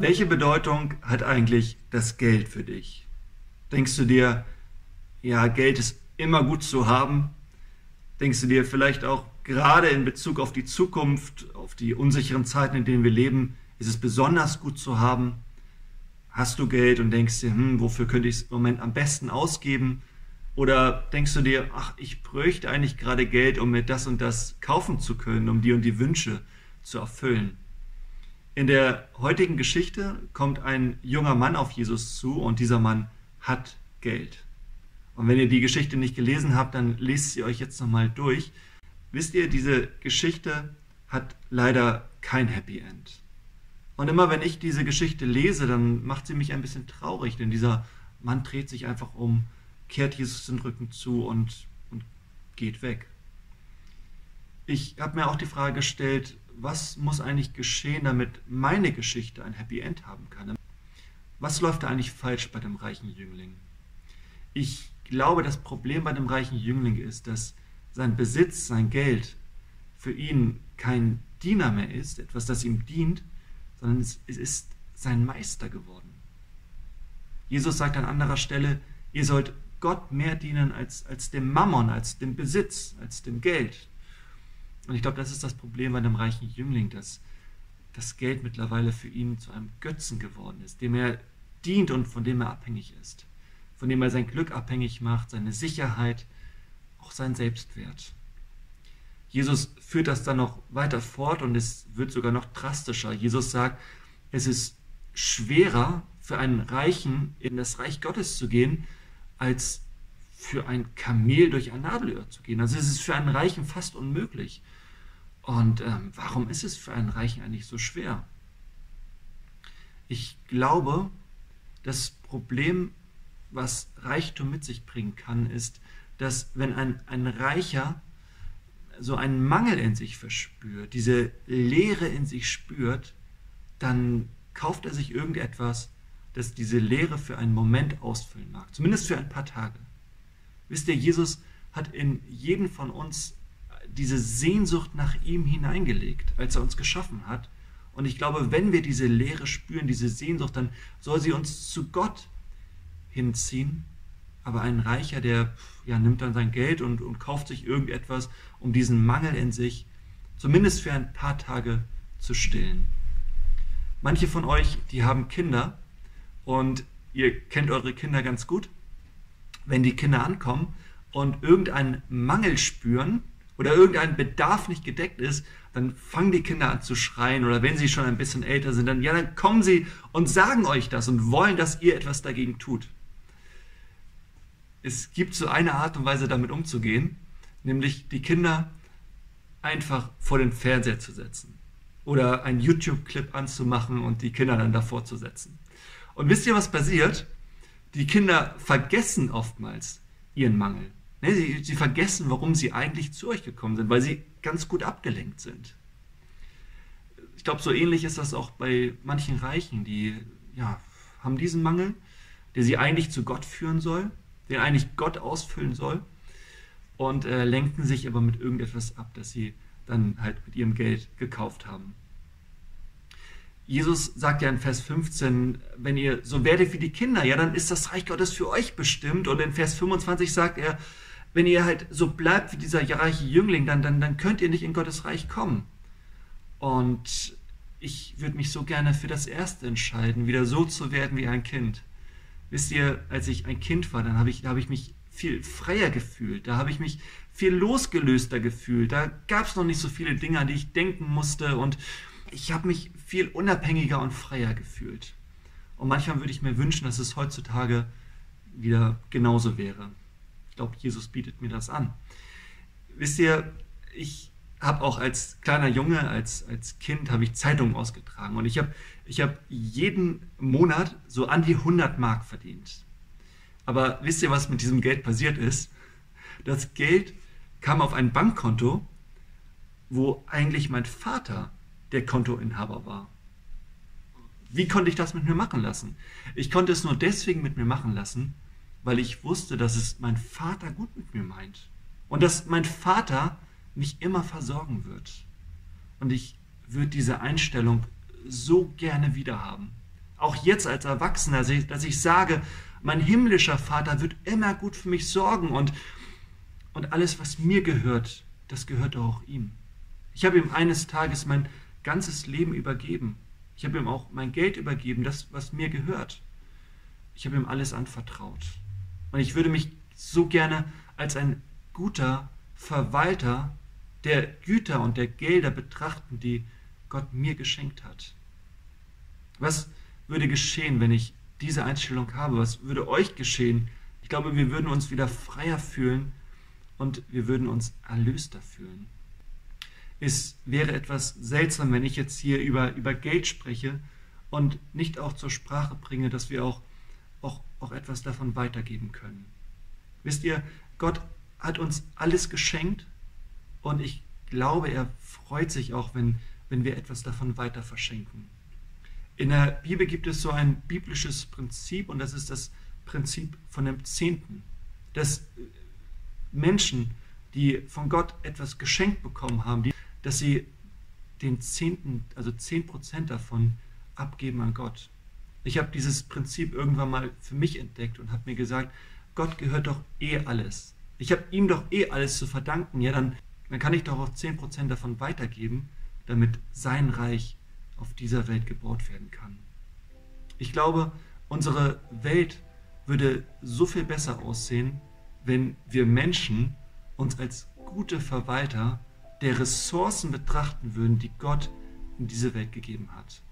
Welche Bedeutung hat eigentlich das Geld für dich? Denkst du dir, ja, Geld ist immer gut zu haben? Denkst du dir vielleicht auch gerade in Bezug auf die Zukunft, auf die unsicheren Zeiten, in denen wir leben, ist es besonders gut zu haben? Hast du Geld und denkst dir, hm, wofür könnte ich es im Moment am besten ausgeben? Oder denkst du dir, ach, ich bräuchte eigentlich gerade Geld, um mir das und das kaufen zu können, um die und die Wünsche zu erfüllen? In der heutigen Geschichte kommt ein junger Mann auf Jesus zu und dieser Mann hat Geld. Und wenn ihr die Geschichte nicht gelesen habt, dann lest sie euch jetzt nochmal durch. Wisst ihr, diese Geschichte hat leider kein Happy End. Und immer wenn ich diese Geschichte lese, dann macht sie mich ein bisschen traurig, denn dieser Mann dreht sich einfach um, kehrt Jesus den Rücken zu und, und geht weg. Ich habe mir auch die Frage gestellt, was muss eigentlich geschehen, damit meine Geschichte ein Happy End haben kann? Was läuft da eigentlich falsch bei dem reichen Jüngling? Ich glaube, das Problem bei dem reichen Jüngling ist, dass sein Besitz, sein Geld für ihn kein Diener mehr ist, etwas, das ihm dient, sondern es, ist sein Meister geworden. Jesus sagt an anderer Stelle, ihr sollt Gott mehr dienen als, als dem Mammon, als dem Besitz, als dem Geld. Und ich glaube, das ist das Problem bei einem reichen Jüngling, dass das Geld mittlerweile für ihn zu einem Götzen geworden ist, dem er dient und von dem er abhängig ist, von dem er sein Glück abhängig macht, seine Sicherheit, auch sein Selbstwert. Jesus führt das dann noch weiter fort und es wird sogar noch drastischer. Jesus sagt, es ist schwerer für einen Reichen in das Reich Gottes zu gehen, als für ein Kamel durch ein Nadelöhr zu gehen. Also es ist für einen Reichen fast unmöglich. Und ähm, warum ist es für einen Reichen eigentlich so schwer? Ich glaube, das Problem, was Reichtum mit sich bringen kann, ist, dass wenn ein, ein Reicher so einen Mangel in sich verspürt, diese Leere in sich spürt, dann kauft er sich irgendetwas, das diese Leere für einen Moment ausfüllen mag, zumindest für ein paar Tage. Wisst ihr, Jesus hat in jeden von uns diese Sehnsucht nach ihm hineingelegt, als er uns geschaffen hat. Und ich glaube, wenn wir diese Leere spüren, diese Sehnsucht, dann soll sie uns zu Gott hinziehen. Aber ein Reicher, der ja, nimmt dann sein Geld und, und kauft sich irgendetwas, um diesen Mangel in sich zumindest für ein paar Tage zu stillen. Manche von euch, die haben Kinder und ihr kennt eure Kinder ganz gut. Wenn die Kinder ankommen und irgendeinen Mangel spüren, oder irgendein Bedarf nicht gedeckt ist, dann fangen die Kinder an zu schreien oder wenn sie schon ein bisschen älter sind, dann ja, dann kommen sie und sagen euch das und wollen, dass ihr etwas dagegen tut. Es gibt so eine Art und Weise damit umzugehen, nämlich die Kinder einfach vor den Fernseher zu setzen oder einen YouTube-Clip anzumachen und die Kinder dann davor zu setzen. Und wisst ihr, was passiert? Die Kinder vergessen oftmals ihren Mangel. Ne, sie, sie vergessen, warum sie eigentlich zu euch gekommen sind, weil sie ganz gut abgelenkt sind. Ich glaube, so ähnlich ist das auch bei manchen Reichen, die ja, haben diesen Mangel, der sie eigentlich zu Gott führen soll, den eigentlich Gott ausfüllen soll und äh, lenken sich aber mit irgendetwas ab, das sie dann halt mit ihrem Geld gekauft haben. Jesus sagt ja in Vers 15, wenn ihr so werdet wie die Kinder, ja, dann ist das Reich Gottes für euch bestimmt. Und in Vers 25 sagt er, wenn ihr halt so bleibt wie dieser reiche Jüngling, dann, dann, dann könnt ihr nicht in Gottes Reich kommen. Und ich würde mich so gerne für das Erste entscheiden, wieder so zu werden wie ein Kind. Wisst ihr, als ich ein Kind war, dann habe ich, da habe ich mich viel freier gefühlt, da habe ich mich viel losgelöster gefühlt, da gab es noch nicht so viele Dinge, an die ich denken musste und ich habe mich viel unabhängiger und freier gefühlt. Und manchmal würde ich mir wünschen, dass es heutzutage wieder genauso wäre glaube, Jesus bietet mir das an. Wisst ihr, ich habe auch als kleiner Junge, als, als Kind, habe ich Zeitungen ausgetragen und ich habe ich hab jeden Monat so an die 100 Mark verdient. Aber wisst ihr, was mit diesem Geld passiert ist? Das Geld kam auf ein Bankkonto, wo eigentlich mein Vater der Kontoinhaber war. Wie konnte ich das mit mir machen lassen? Ich konnte es nur deswegen mit mir machen lassen, weil ich wusste, dass es mein Vater gut mit mir meint und dass mein Vater mich immer versorgen wird. Und ich würde diese Einstellung so gerne wieder haben. Auch jetzt als Erwachsener, dass ich, dass ich sage, mein himmlischer Vater wird immer gut für mich sorgen und, und alles, was mir gehört, das gehört auch ihm. Ich habe ihm eines Tages mein ganzes Leben übergeben. Ich habe ihm auch mein Geld übergeben, das, was mir gehört. Ich habe ihm alles anvertraut. Und ich würde mich so gerne als ein guter Verwalter der Güter und der Gelder betrachten, die Gott mir geschenkt hat. Was würde geschehen, wenn ich diese Einstellung habe? Was würde euch geschehen? Ich glaube, wir würden uns wieder freier fühlen und wir würden uns erlöster fühlen. Es wäre etwas seltsam, wenn ich jetzt hier über, über Geld spreche und nicht auch zur Sprache bringe, dass wir auch, auch, auch etwas davon weitergeben können. Wisst ihr, Gott hat uns alles geschenkt und ich glaube, er freut sich auch, wenn, wenn wir etwas davon weiter verschenken. In der Bibel gibt es so ein biblisches Prinzip und das ist das Prinzip von dem Zehnten. Dass Menschen, die von Gott etwas geschenkt bekommen haben, die, dass sie den Zehnten, also zehn Prozent davon abgeben an Gott. Ich habe dieses Prinzip irgendwann mal für mich entdeckt und habe mir gesagt, Gott gehört doch eh alles. Ich habe ihm doch eh alles zu verdanken. Ja, dann, dann kann ich doch auch 10% davon weitergeben, damit sein Reich auf dieser Welt gebaut werden kann. Ich glaube, unsere Welt würde so viel besser aussehen, wenn wir Menschen uns als gute Verwalter der Ressourcen betrachten würden, die Gott in diese Welt gegeben hat.